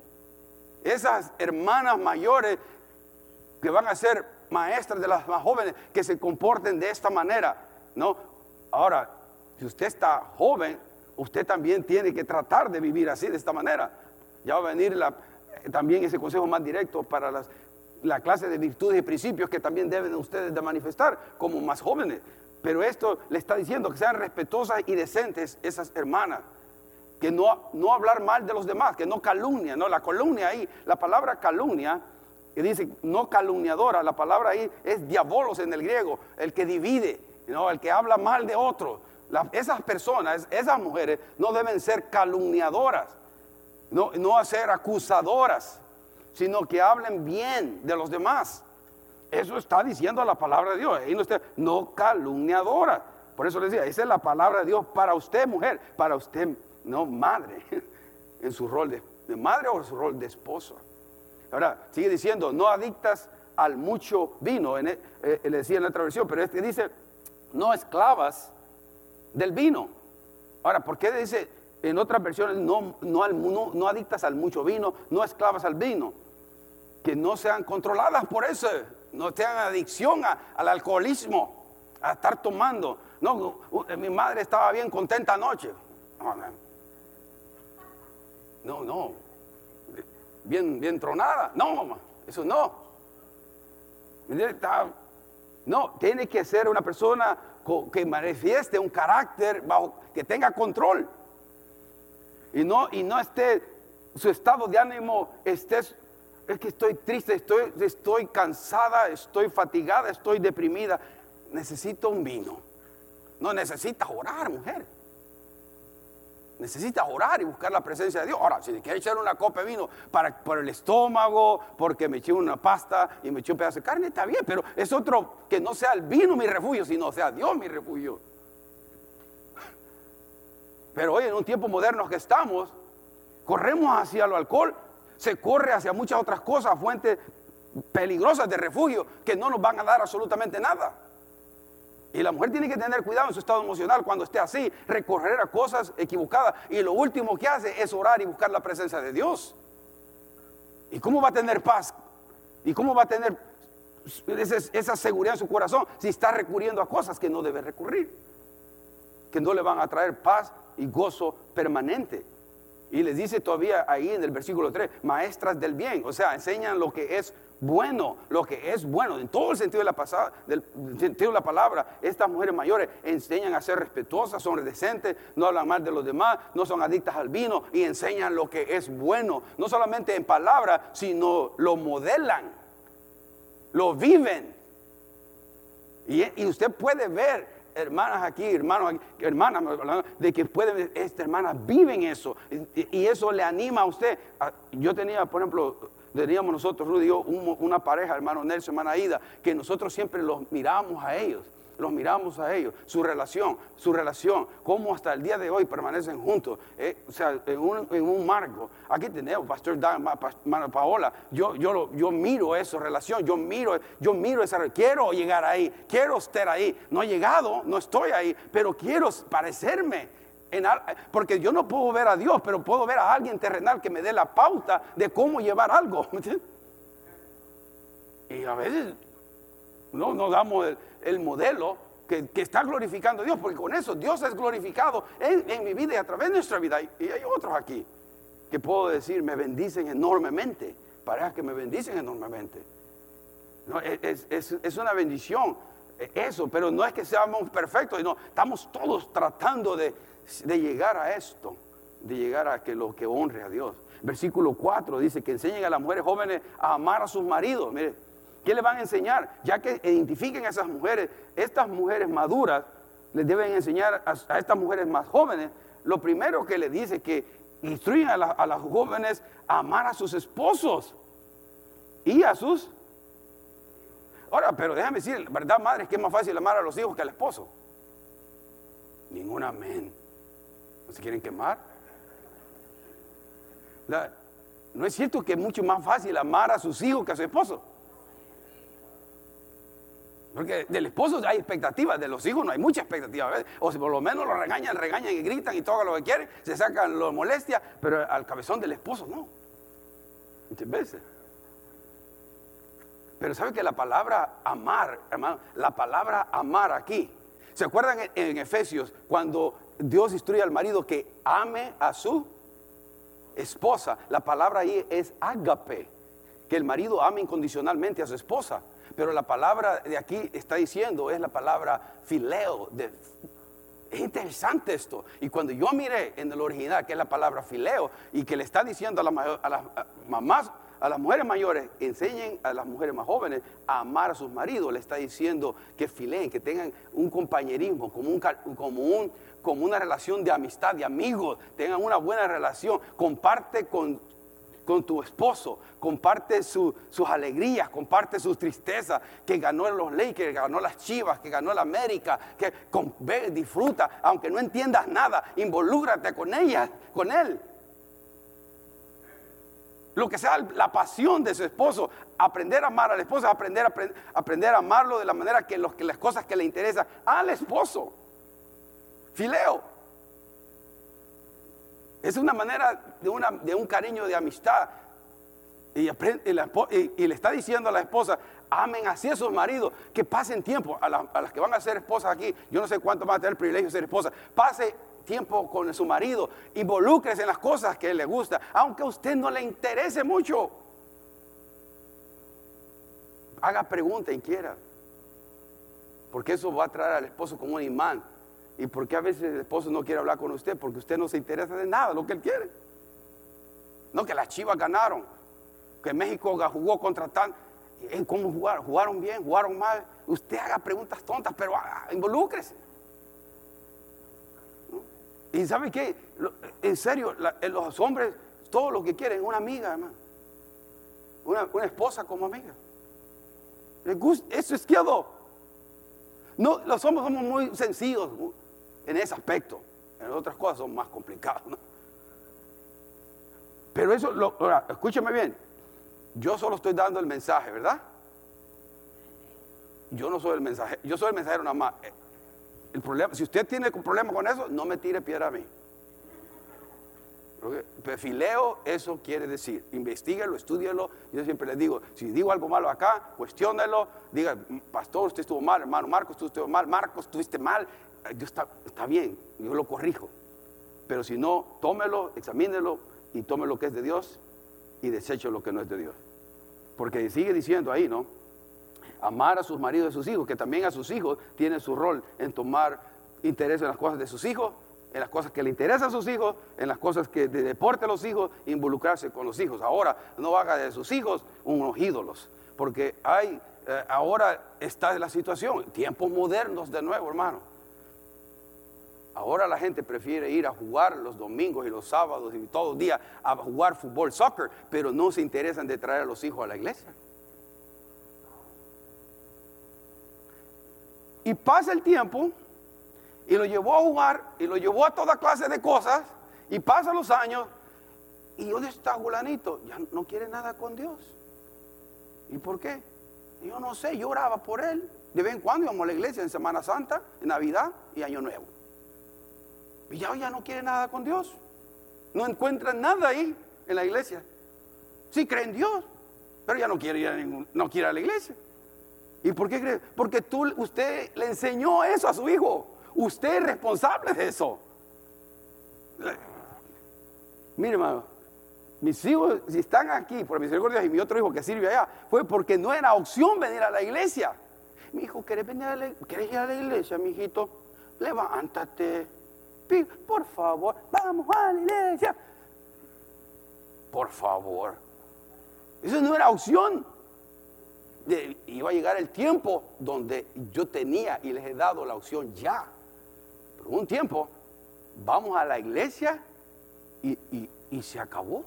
Esas hermanas mayores que van a ser maestras de las más jóvenes, que se comporten de esta manera, ¿no? Ahora, si usted está joven, usted también tiene que tratar de vivir así, de esta manera. Ya va a venir también ese consejo más directo para las la clase de virtudes y principios que también deben ustedes de manifestar como más jóvenes. Pero esto le está diciendo que sean respetuosas y decentes esas hermanas, que no, no hablar mal de los demás, que no calumnia, no, la calumnia ahí, la palabra calumnia, que dice no calumniadora, la palabra ahí es diabolos en el griego, el que divide, ¿no? el que habla mal de otro. esas personas, esas mujeres no deben ser calumniadoras, no, no ser acusadoras sino que hablen bien de los demás. Eso está diciendo la palabra de Dios. Y no, no calumniadora. Por eso les decía, esa es la palabra de Dios para usted, mujer, para usted, no madre, en su rol de, madre o en su rol de esposa. Ahora, sigue diciendo, no adictas al mucho vino, en, e, eh, le decía en la otra versión, pero este dice, no esclavas del vino. Ahora, ¿por qué dice en otras versiones, no, no, no, adictas al mucho vino, no esclavas al vino, que no sean controladas por eso, no tengan adicción al alcoholismo, a estar tomando. No, mi madre estaba bien contenta anoche. No, no, bien, bien tronada. No, mamá, eso no. No, tiene que ser una persona que manifieste un carácter que tenga control y no, y no esté, su estado de ánimo esté, es que estoy triste, estoy, estoy cansada, estoy fatigada, estoy deprimida. Necesito un vino. No necesita orar, mujer. Necesita orar y buscar la presencia de Dios. Ahora, si quiere echar una copa de vino para, por el estómago, porque me eché una pasta y me eché un pedazo de carne, está bien, pero es otro que no sea el vino mi refugio, sino sea Dios mi refugio. Pero hoy en un tiempo moderno que estamos, corremos hacia el alcohol, se corre hacia muchas otras cosas, fuentes peligrosas de refugio que no nos van a dar absolutamente nada. Y la mujer tiene que tener cuidado en su estado emocional cuando esté así, recorrer a cosas equivocadas. Y lo último que hace es orar y buscar la presencia de Dios. ¿Y cómo va a tener paz? ¿Y cómo va a tener esa, seguridad en su corazón si está recurriendo a cosas que no debe recurrir? Que no le van a traer paz y gozo permanente. Y les dice todavía ahí en el versículo 3, maestras del bien, o sea, enseñan lo que es bueno, lo que es bueno, en todo el sentido de la, pasada, del, sentido de la palabra, estas mujeres mayores enseñan a ser respetuosas, son decentes, no hablan mal de los demás, no son adictas al vino y enseñan lo que es bueno, no solamente en palabra, sino lo modelan, lo viven. Y, y usted puede ver hermanas aquí, hermanos hermanas, de que pueden, esta hermana vive en eso. Y, eso le anima a usted. Yo tenía, por ejemplo, teníamos nosotros, Rudy y yo, una pareja, hermano Nelson, hermana Ida, que nosotros siempre los miramos a ellos los miramos a ellos, su relación, su relación, cómo hasta el día de hoy permanecen juntos, eh, o sea, en un, marco. Aquí tenemos, Pastor Dan, Paola, yo, yo, yo miro esa relación, yo miro, yo miro esa quiero llegar ahí, quiero estar ahí. No he llegado, no estoy ahí, pero quiero parecerme. Porque yo no puedo ver a Dios, pero puedo ver a alguien terrenal que me dé la pauta de cómo llevar algo. Y a veces no, no damos el, modelo que, está glorificando a Dios, porque con eso Dios es glorificado en, mi vida y a través de nuestra vida. Y, hay otros aquí que puedo decir, me bendicen enormemente, parejas que me bendicen enormemente. No, es, es, una bendición e, eso, pero no es que seamos perfectos, no, estamos todos tratando de, de llegar a esto, de llegar a que lo que honre a Dios. Versículo 4 dice que enseñen a las mujeres jóvenes a amar a sus maridos. Mire, ¿Qué le van a enseñar? Ya que identifiquen a esas mujeres, estas mujeres maduras les deben enseñar a, estas mujeres más jóvenes. Lo primero que le dice que instruyen a, las jóvenes a amar a sus esposos y a sus... Ahora, pero déjame decir, ¿verdad, madre? Que es más fácil amar a los hijos que al esposo. Ningún amén. ¿No se quieren quemar? no es cierto que es mucho más fácil amar a sus hijos que a su esposo. Porque del esposo hay expectativas, de los hijos no hay mucha expectativa. O si por lo menos lo regañan, regañan y gritan y todo lo que quieren, se sacan lo molestia, pero al cabezón del esposo no. Muchas veces. Pero sabe que la palabra amar, hermano, la palabra amar aquí. ¿Se acuerdan en, Efesios cuando Dios instruye al marido que ame a su esposa? La palabra ahí es agape, que el marido ame incondicionalmente a su esposa. Pero la palabra de aquí está diciendo, es la palabra fileo. Es interesante esto. Y cuando yo miré en el original, que es la palabra fileo, y que le está diciendo a, las mamás, a las mujeres mayores, enseñen a las mujeres más jóvenes a amar a sus maridos, le está diciendo que fileen, que tengan un compañerismo, como, un, como, un, como una relación de amistad, de amigos, tengan una buena relación, comparte con con tu esposo, comparte sus alegrías, comparte sus tristezas, que ganó los Lakers, que ganó las Chivas, que ganó la América, que disfruta, aunque no entiendas nada, involúcrate con ella, con él. Lo que sea la pasión de su esposo, aprender a amar al esposo, aprender, a, aprender a amarlo de la manera que, los, que las cosas que le interesan al esposo. Fileo. Es una manera de, una, de un cariño de amistad. Y, le está diciendo a la esposa, amen así a sus maridos, que pasen tiempo, a, las que van a ser esposas aquí, yo no sé cuánto van a tener el privilegio de ser esposas, pase tiempo con su marido, involúcrese en las cosas que le gusta, aunque a usted no le interese mucho. Haga pregunta y quiera, porque eso va a traer al esposo como un imán ¿Y por qué a veces el esposo no quiere hablar con usted? Porque usted no se interesa de nada, lo que él quiere. No, que las chivas ganaron, que México jugó contra tal. ¿Cómo jugaron? ¿Jugaron bien? ¿Jugaron mal? Usted haga preguntas tontas, pero involúcrese. Y ¿sabe qué? En serio, eh, los hombres, todo lo que quieren, una amiga, hermano. Una, esposa como amiga. Eso es todo. No, los hombres somos muy sencillos en ese aspecto. En otras cosas son más complicadas. Pero eso, lo, ahora, escúcheme bien. Yo solo estoy dando el mensaje, ¿verdad? Yo no soy el mensajero, yo soy el mensajero nada más. El problema, si usted tiene un problema con eso, no me tire piedra a mí. Perfileo, eso quiere decir, investiguelo, estúdielo. Yo siempre les digo, si digo algo malo acá, cuestiónelo, diga, pastor, usted estuvo mal, hermano Marcos, tú estuvo mal, Marcos, estuviste mal, yo está, está bien, yo lo corrijo. Pero si no, tómelo, examínelo y tome lo que es de Dios y deseche lo que no es de Dios. Porque sigue diciendo ahí, ¿no? Amar a sus maridos y a sus hijos, que también a sus hijos tiene su rol en tomar interés en las cosas de sus hijos, en las cosas que le interesan a sus hijos, en las cosas que de deporte a los hijos, involucrarse con los hijos. Ahora, no haga de sus hijos unos ídolos, porque hay, eh, ahora está la situación, tiempos modernos de nuevo, hermano. Ahora la gente prefiere ir a jugar los domingos y los sábados y todos los días a jugar fútbol, soccer, pero no se interesan de traer a los hijos a la iglesia. Y pasa el tiempo y lo llevó a jugar y lo llevó a toda clase de cosas y pasan los años y ¿dónde está Gulanito? Ya no quiere nada con Dios. ¿Y por qué? Yo no sé, yo oraba por él. De vez en cuando íbamos a la iglesia en Semana Santa, en Navidad y Año Nuevo. Y ya, ya no quiere nada con Dios. No encuentra nada ahí en la iglesia. Sí cree en Dios, pero ya no quiere ir a, ningún, no quiere a la iglesia. ¿Y por qué cree? Porque tú, usted le enseñó eso a su hijo. Usted es responsable de eso. Mire, hermano, mis hijos, si están aquí por misericordia y mi otro hijo que sirve allá, fue porque no era opción venir a la iglesia. Mi hijo, ¿querés, venir a la, ¿querés ir a la iglesia, mi hijito? Levántate. Por favor, vamos a la iglesia. Por favor. Eso no era opción. iba a llegar el tiempo donde yo tenía y les he dado la opción ya un tiempo, vamos a la iglesia y, se acabó.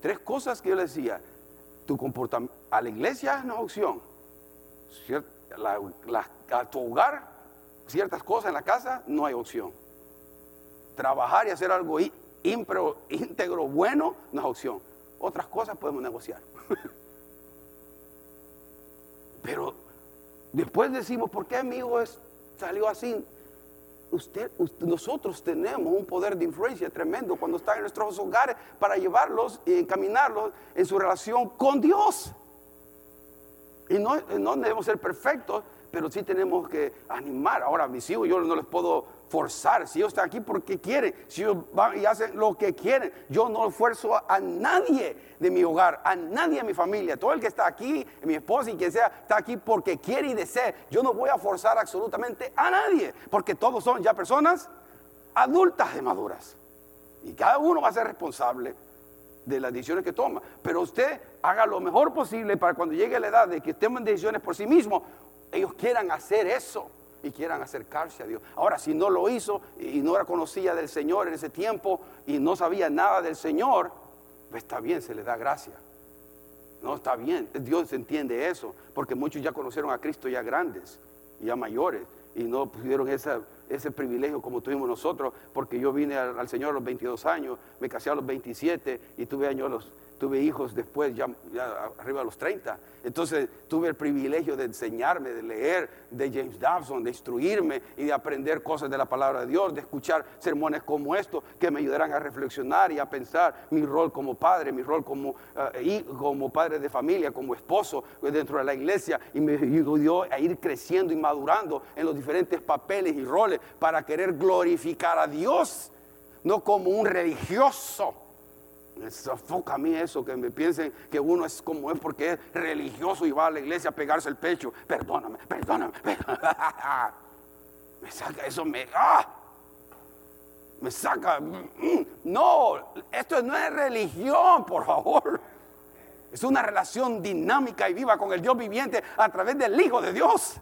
Tres cosas que yo le decía, tu comportamiento, a la iglesia es una opción, a tu hogar, ciertas cosas en la casa, no hay opción. Trabajar y hacer algo íntegro, bueno, no es opción. Otras cosas podemos negociar. Pero después decimos, ¿por qué mi hijo salió así? Usted, nosotros tenemos un poder de influencia tremendo cuando están en nuestros hogares para llevarlos y encaminarlos en su relación con Dios. Y no, no debemos ser perfectos, pero sí tenemos que animar. Ahora, mis hijos, yo no les puedo forzar. Si ellos están aquí porque quieren, si ellos van y hacen lo que quieren, yo no esfuerzo a, nadie de mi hogar, a nadie de mi familia. Todo el que está aquí, mi esposa y quien sea, está aquí porque quiere y desea. Yo no voy a forzar absolutamente a nadie, porque todos son ya personas adultas y maduras. Y cada uno va a ser responsable de las decisiones que toma. Pero usted haga lo mejor posible para cuando llegue la edad de que tomen decisiones por sí mismos, ellos quieran hacer eso y quieran acercarse a Dios. Ahora, si no lo hizo y no era conocida del Señor en ese tiempo y no sabía nada del Señor, pues está bien, se le da gracia. No, está bien, Dios entiende eso, porque muchos ya conocieron a Cristo ya grandes, ya mayores, y no pudieron ese privilegio como tuvimos nosotros, porque yo vine al, al, Señor a los 22 años, me casé a los 27 y tuve años los tuve hijos después, ya, arriba de los 30. Entonces tuve el privilegio de enseñarme, de leer de James Dobson, de instruirme y de aprender cosas de la palabra de Dios, de escuchar sermones como estos que me ayudarán a reflexionar y a pensar mi rol como padre, mi rol como, uh, como padre de familia, como esposo dentro de la iglesia y me ayudó a ir creciendo y madurando en los diferentes papeles y roles para querer glorificar a Dios, no como un religioso me sofoca a mí eso, que me piensen que uno es como es porque es religioso y va a la iglesia a pegarse el pecho. Perdóname, perdóname. me saca eso, me... ¡ah! Me saca... Mm, no, esto no es religión, por favor. Es una relación dinámica y viva con el Dios viviente a través del Hijo de Dios.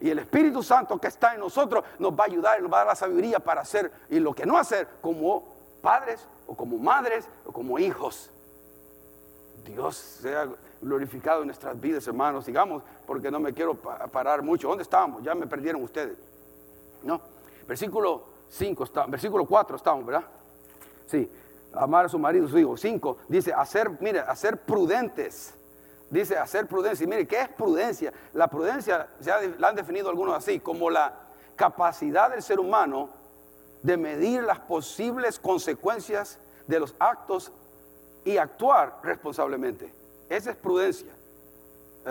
Y el Espíritu Santo que está en nosotros nos va a ayudar nos va a dar la sabiduría para hacer y lo que no hacer como padres o como madres o como hijos. Dios sea glorificado en nuestras vidas, hermanos. Sigamos, porque no me quiero parar mucho. ¿Dónde estábamos? Ya me perdieron ustedes. No. Versículo 5, versículo 4 estamos, ¿verdad? Sí. Amar a su marido, su hijo. 5 dice, hacer, mire, hacer prudentes. Dice, hacer prudencia. Y mire, ¿qué es prudencia? La prudencia, ya la han definido algunos así, como la capacidad del ser humano de medir las posibles consecuencias de los actos y actuar responsablemente. Esa es prudencia.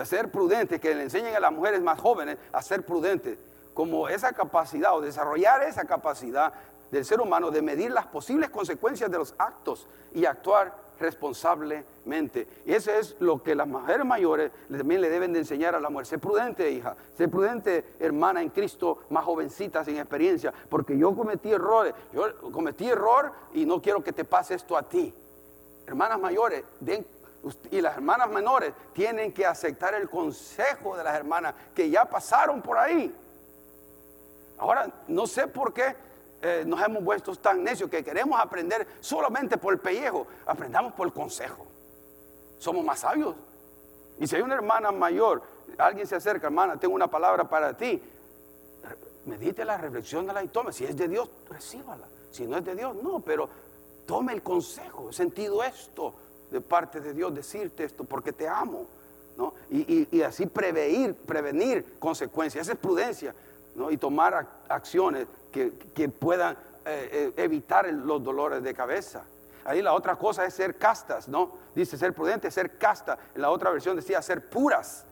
ser prudente, que le enseñen a las mujeres más jóvenes a ser prudentes, como esa capacidad o desarrollar esa capacidad del ser humano de medir las posibles consecuencias de los actos y actuar responsablemente. Y eso es lo que las mujeres mayores también le deben de enseñar a la mujer. Sé prudente, hija. Sé prudente, hermana en Cristo, más jovencita, sin experiencia. Porque yo cometí errores. Yo cometí error y no quiero que te pase esto a ti. Hermanas mayores, y las hermanas menores tienen que aceptar el consejo de las hermanas que ya pasaron por ahí. Ahora, no sé por qué eh, nos hemos vuelto tan necios que queremos aprender solamente por el pellejo. Aprendamos por el consejo. Somos más sabios. Y si hay una hermana mayor, alguien se acerca, hermana, tengo una palabra para ti. Medite la reflexión de la y tome. Si es de Dios, recíbala. Si no es de Dios, no, pero tome el consejo. He sentido esto de parte de Dios, decirte esto porque te amo. ¿no? Y, así prevenir, prevenir consecuencias. Esa es prudencia y tomar acciones que, puedan eh, eh, evitar los dolores de cabeza. Ahí la otra cosa es ser castas, ¿no? Dice ser prudente, ser casta. En la otra versión decía ser puras.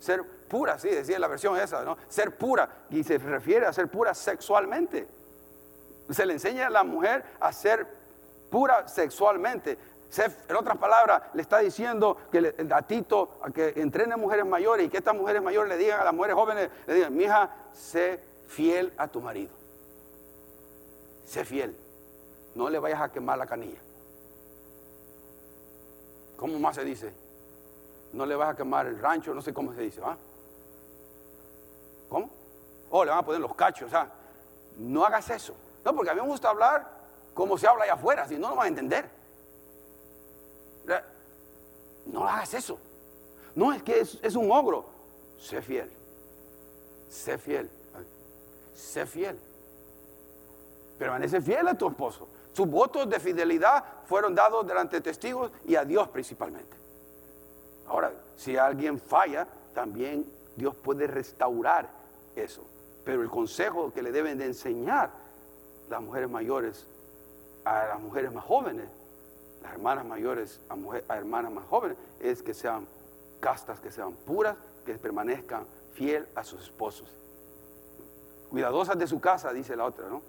Ser puras, sí, decía la versión esa, ¿no? Ser pura. Y se refiere a ser pura sexualmente. Se le enseña a la mujer a ser pura sexualmente. En otras palabras, le está diciendo que el gatito a que entrene mujeres mayores y que estas mujeres mayores le digan a las mujeres jóvenes, le digan, mi hija, sé fiel a tu marido. Sé fiel. No le vayas a quemar la canilla. ¿Cómo más se dice? No le vas a quemar el rancho, no sé cómo se dice, ¿va? ¿Cómo? Oh, le van a poner los cachos, sea, no hagas eso. No, porque a mí me gusta hablar como se habla allá afuera, si no, no vas a entender. No hagas eso. No, es que es, un ogro. Sé fiel. Sé fiel. Sé fiel. Permanece fiel a tu esposo. Sus votos de fidelidad fueron dados delante de testigos y a Dios principalmente. Ahora, si alguien falla, también Dios puede restaurar eso. Pero el consejo que le deben de enseñar las mujeres mayores a las mujeres más jóvenes las hermanas mayores a, hermanas más jóvenes es que sean castas, que sean puras, que permanezcan fiel a sus esposos. Cuidadosas de su casa, dice la otra, ¿no?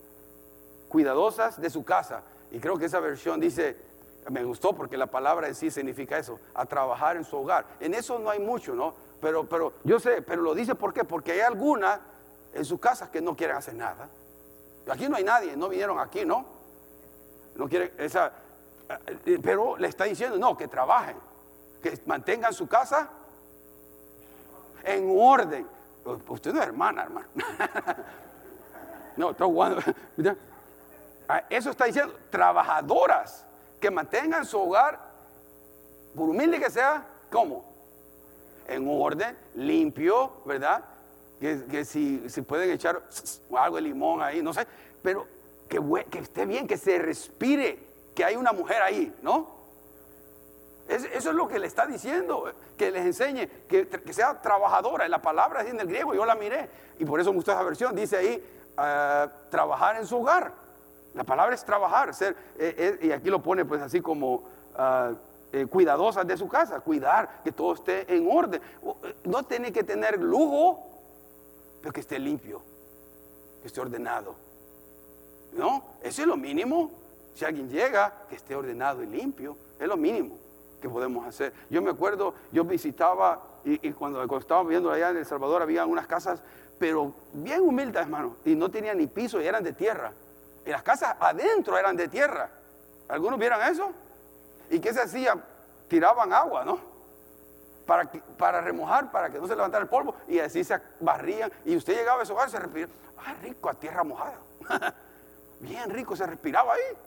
Cuidadosas de su casa. Y creo que esa versión dice, me gustó porque la palabra en sí significa eso, a trabajar en su hogar. En eso no hay mucho, ¿no? Pero, pero yo sé, pero lo dice ¿por qué? Porque hay algunas en sus casas que no quieren hacer nada. Aquí no hay nadie, no vinieron aquí, ¿no? No quieren, esa, eh, pero le está diciendo, no, que trabajen, que mantengan su casa en orden. Usted no es hermana, hermano. No, estoy jugando. Ah, eso está diciendo, trabajadoras que mantengan su hogar, por humilde que sea, ¿cómo? En orden, limpio, ¿verdad? Que, si, si, pueden echar algo de limón ahí, no sé, pero que, que esté bien, que se respire que hay una mujer ahí, ¿no? eso es lo que le está diciendo, que les enseñe, que, sea trabajadora. La palabra es en el griego, yo la miré. Y por eso me gustó esa versión. Dice ahí, ah, trabajar en su hogar. La palabra es trabajar. Ser, eh, eh, y aquí lo pone pues así como uh, cuidadosas de su casa. Cuidar que todo esté en orden. No tiene que tener lujo, pero que esté limpio, que esté ordenado. ¿No? Eso es lo mínimo. Si alguien llega, que esté ordenado y limpio, es lo mínimo que podemos hacer. Yo me acuerdo, yo visitaba, y, cuando, estaba viviendo allá en El Salvador, había unas casas, pero bien humildes, hermano, y no tenían ni piso y eran de tierra. Y las casas adentro eran de tierra. ¿Algunos vieron eso? ¿Y qué se hacía? Tiraban agua, ¿no? Para, para remojar, para que no se levantara el polvo, y así se barrían. Y usted llegaba a ese hogar, se respiraba. Ah, rico, a tierra mojada. Bien rico, se respiraba ahí.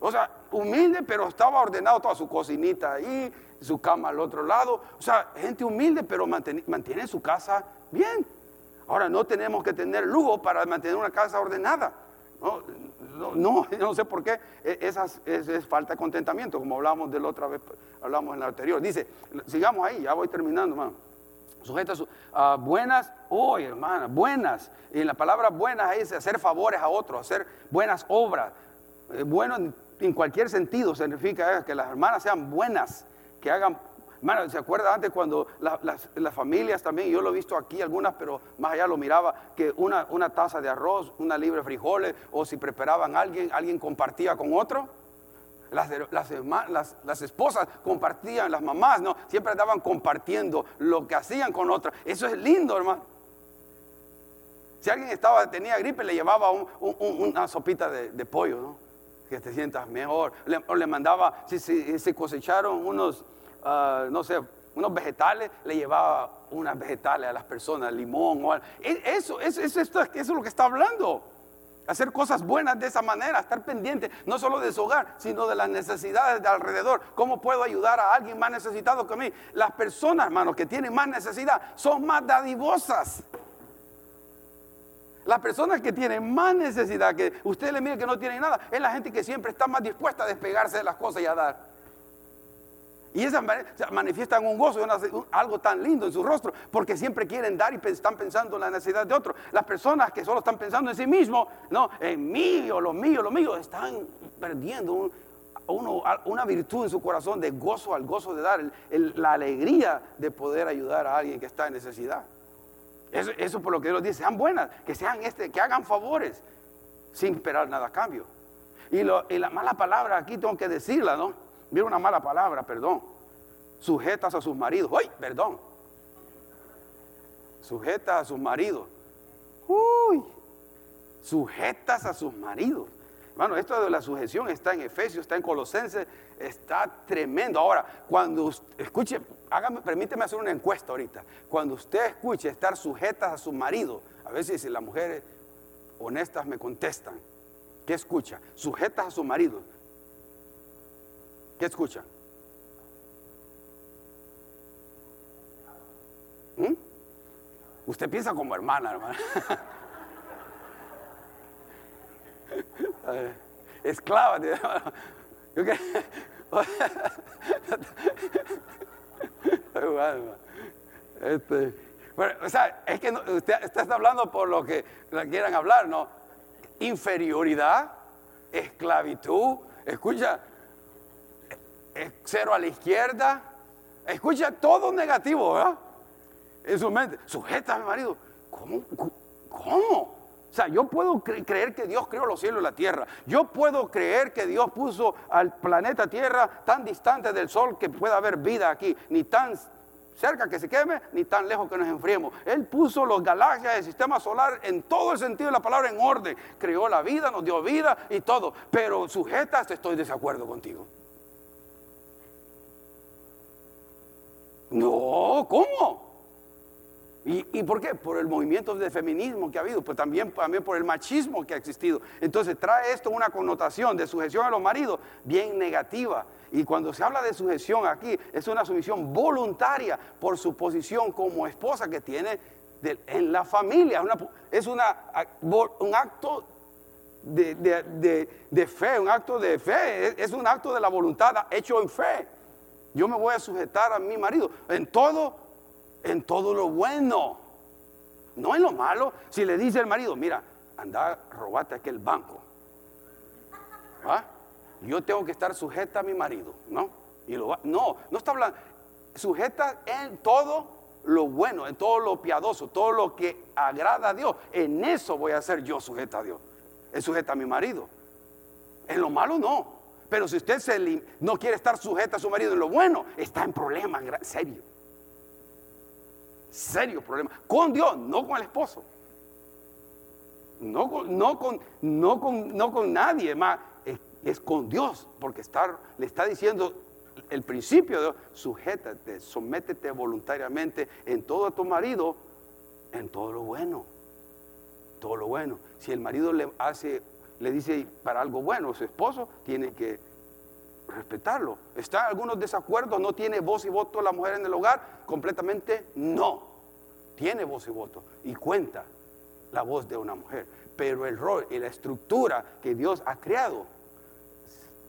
O sea, humilde, pero estaba ordenado toda su cocinita ahí, su cama al otro lado. O sea, gente humilde, pero mantiene, su casa bien. Ahora, no tenemos que tener lujo para mantener una casa ordenada. No, no, no, sé por qué. E, esa es, falta de contentamiento, como hablamos de la otra vez, hablamos en la anterior. Dice, sigamos ahí, ya voy terminando, hermano. Sujetas a buenas, hoy, hermana, buenas. Y en la palabra buenas es hacer favores a otros, hacer buenas obras. Eh, bueno en cualquier sentido significa que las hermanas sean buenas, que hagan Hermano, ¿se acuerda antes cuando las, familias también, yo lo he visto aquí algunas, pero más allá lo miraba, que una, una taza de arroz, una libre de frijoles, o si preparaban a alguien, alguien compartía con otro? Las, las, las, esposas compartían, las mamás, ¿no? Siempre estaban compartiendo lo que hacían con otras. Eso es lindo, hermano. Si alguien estaba, tenía gripe, le llevaba una sopita de, pollo, ¿no? Que te sientas mejor. o le mandaba, si, se cosecharon unos Ah, no sé, unos vegetales, le llevaba unas vegetales a las personas, limón o algo. E, eso, eso, eso, eso es lo que está hablando. Hacer cosas buenas de esa manera, estar pendiente no solo de su hogar, sino de las necesidades de alrededor. ¿Cómo puedo ayudar a alguien más necesitado que mí? Las personas, hermanos, que tienen más necesidad son más dadivosas. Las personas que tienen más necesidad, que usted le mire que no tienen nada, es la gente que siempre está más dispuesta a despegarse de las cosas y a dar. Y esa manifiestan un gozo, algo tan lindo en su rostro, porque siempre quieren dar y están pensando en la necesidad de otros. Las personas que solo están pensando en sí mismos, no, en mí o lo mío, lo mío, están perdiendo una virtud en su corazón de gozo al gozo de dar, la alegría de poder ayudar a alguien que está en necesidad. Eso, eso por lo que Dios dice, sean buenas, que sean este, que hagan favores sin esperar nada a cambio. Y, y la mala palabra aquí tengo que decirla, ¿no? Mira una mala palabra, perdón. Sujetas a sus maridos. ¡Uy! Perdón. Sujetas a sus maridos. ¡Uy! Sujetas a sus maridos. Bueno, esto de la sujeción está en Efesios, está en Colosenses, está tremendo. Ahora, cuando usted, escuche, hágame, permíteme hacer una encuesta ahorita. Cuando usted escuche estar sujetas a su marido, a veces si las mujeres honestas me contestan, ¿qué escucha? Sujetas a su marido. ¿Qué escucha? ¿Mm? Usted piensa como hermana, hermana. Esclava. Este, bueno, o sea, es que usted, está hablando por lo que quieran hablar, ¿no? Inferioridad, esclavitud. Escucha, cero a la izquierda. Escucha todo negativo. En su mente. Sujeta mi marido. ¿Cómo? ¿Cómo? O sea, yo puedo creer que Dios creó los cielos y la tierra. Yo puedo creer que Dios puso al planeta Tierra tan distante del Sol que pueda haber vida aquí, ni tan cerca que se queme, ni tan lejos que nos enfriemos. Él puso los galaxias del sistema solar en todo el sentido de la palabra en orden. Creó la vida, nos dio vida y todo. Pero sujetas, estoy de desacuerdo contigo. No, ¿cómo? ¿Y, por qué? Por el movimiento de feminismo que ha habido, pues también, también por el machismo que ha existido. Entonces trae esto una connotación de sujeción a los maridos bien negativa. Y cuando se habla de sujeción aquí, es una sumisión voluntaria por su posición como esposa que tiene en la familia. es una, un acto de, de, fe, un acto de fe, es un acto de la voluntad hecho en fe. Yo me voy a sujetar a mi marido en todo, en todo lo bueno, no en lo malo. Si le dice el marido, mira, anda, robate aquel banco. ¿Ah? Yo tengo que estar sujeta a mi marido, ¿no? Y lo no, no está hablando, sujeta en todo lo bueno, en todo lo piadoso, todo lo que agrada a Dios. En eso voy a ser yo sujeta a Dios. Es sujeta a mi marido. En lo malo no. Pero si usted no quiere estar sujeta a su marido en lo bueno, está en problemas serio. Serio problema. Con Dios, no con el esposo. No con, no con, no con, no con nadie más. Es, con Dios. Porque le está diciendo el principio de sujétate, sométete voluntariamente en todo a tu marido, en todo lo bueno. Todo lo bueno. Si el marido le hace le dice para algo bueno, su esposo tiene que respetarlo. ¿Está algunos desacuerdos? ¿No tiene voz y voto la mujer en el hogar? Completamente no. Tiene voz y voto y cuenta la voz de una mujer. Pero el rol y la estructura que Dios ha creado,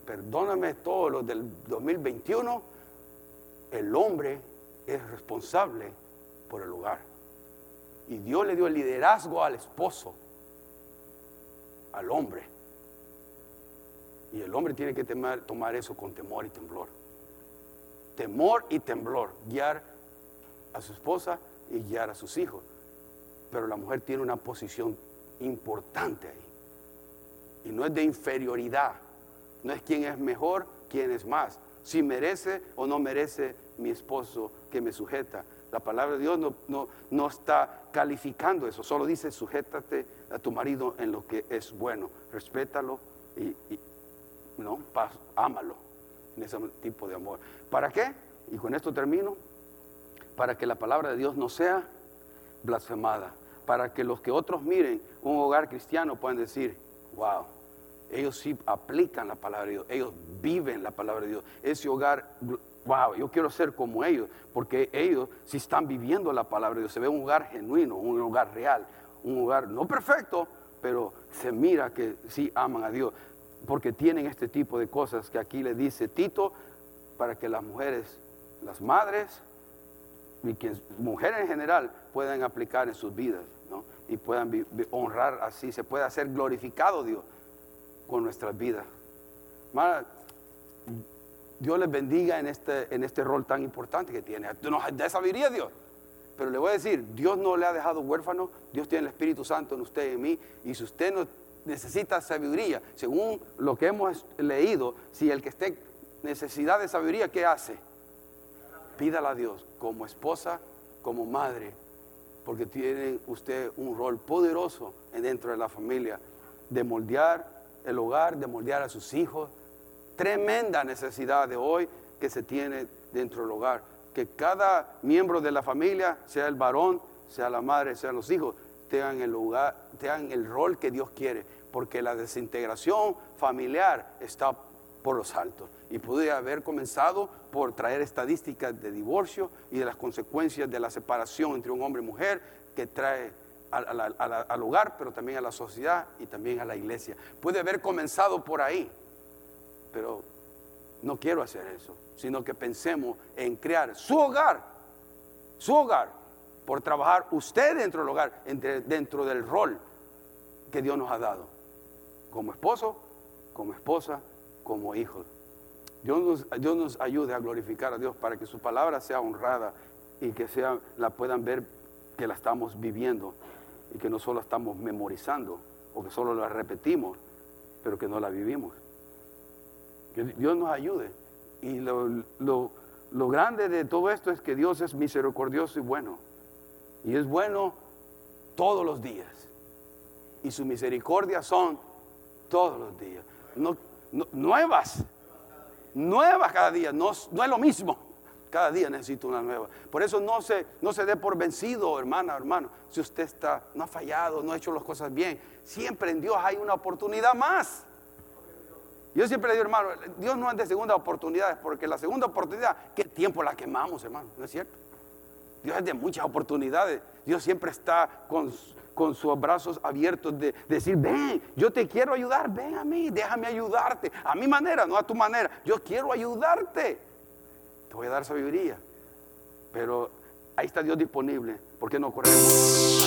perdóname todo lo del 2021, el hombre es responsable por el hogar. Y Dios le dio el liderazgo al esposo al hombre. Y el hombre tiene que tomar eso con temor y temblor. temor y temblor, guiar a su esposa y guiar a sus hijos. Pero la mujer tiene una posición importante ahí. Y no es de inferioridad, no es quién es mejor, quién es más, si merece o no merece mi esposo que me sujeta. La palabra de Dios no, no, está calificando eso, solo dice sujétate a tu marido en lo que es bueno, respétalo y, no, ámalo en ese tipo de amor. ¿Para qué? Y con esto termino. Para que la palabra de Dios no sea blasfemada. Para que los que otros miren un hogar cristiano puedan decir, wow, ellos sí aplican la palabra de Dios, ellos viven la palabra de Dios. Ese hogar, wow, yo quiero ser como ellos, porque ellos sí están viviendo la palabra de Dios. Se ve un hogar genuino, un hogar real, un hogar no perfecto, pero se mira que sí aman a Dios porque tienen este tipo de cosas que aquí le dice Tito, para que las mujeres, las madres y que mujeres en general puedan aplicar en sus vidas ¿no? y puedan honrar así, se puede hacer glorificado Dios con nuestras vidas. Dios les bendiga en este, en este rol tan importante que tiene. Nos Dios. Pero le voy a decir, Dios no le ha dejado huérfano, Dios tiene el Espíritu Santo en usted y en mí. Y si usted necesita sabiduría. Según lo que hemos leído, si el que esté necesidad de sabiduría, ¿qué hace? Pídala a Dios como esposa, como madre, porque tiene usted un rol poderoso dentro de la familia, de moldear el hogar, de moldear a sus hijos. Tremenda necesidad de hoy que se tiene dentro del hogar. Que cada miembro de la familia, sea el varón, sea la madre, sean los hijos, tengan el lugar, tengan el rol que Dios quiere, porque la desintegración familiar está por los altos y podría haber comenzado por traer estadísticas de divorcio y de las consecuencias de la separación entre un hombre y mujer que trae al, hogar, pero también a la sociedad y también a la iglesia. Puede haber comenzado por ahí, pero no quiero hacer eso, sino que pensemos en crear su hogar, su hogar, por trabajar usted dentro del hogar, dentro del rol que Dios nos ha dado, como esposo, como esposa, como hijo. Dios nos, Dios ayude a glorificar a Dios para que su palabra sea honrada y que sea, la puedan ver que la estamos viviendo y que no solo estamos memorizando o que solo la repetimos, pero que no la vivimos. Que Dios nos ayude. Y lo grande de todo esto es que Dios es misericordioso y bueno. Y es bueno todos los días. Y su misericordia son todos los días. No, nuevas. Nuevas cada día. No, no, es lo mismo. Cada día necesito una nueva. Por eso no se, no se dé por vencido, hermana, hermano. Si usted está, no ha fallado, no ha hecho las cosas bien. Siempre en Dios hay una oportunidad más. Yo siempre digo, hermano, Dios no es de segunda oportunidad, porque la segunda oportunidad, ¿qué tiempo la quemamos, hermano? ¿No es cierto? Dios es de muchas oportunidades. Dios siempre está con, sus brazos abiertos de, decir, ven, yo te quiero ayudar, ven a mí, déjame ayudarte. A mi manera, no a tu manera. Yo quiero ayudarte. Te voy a dar sabiduría. Pero ahí está Dios disponible. ¿Por qué no corremos?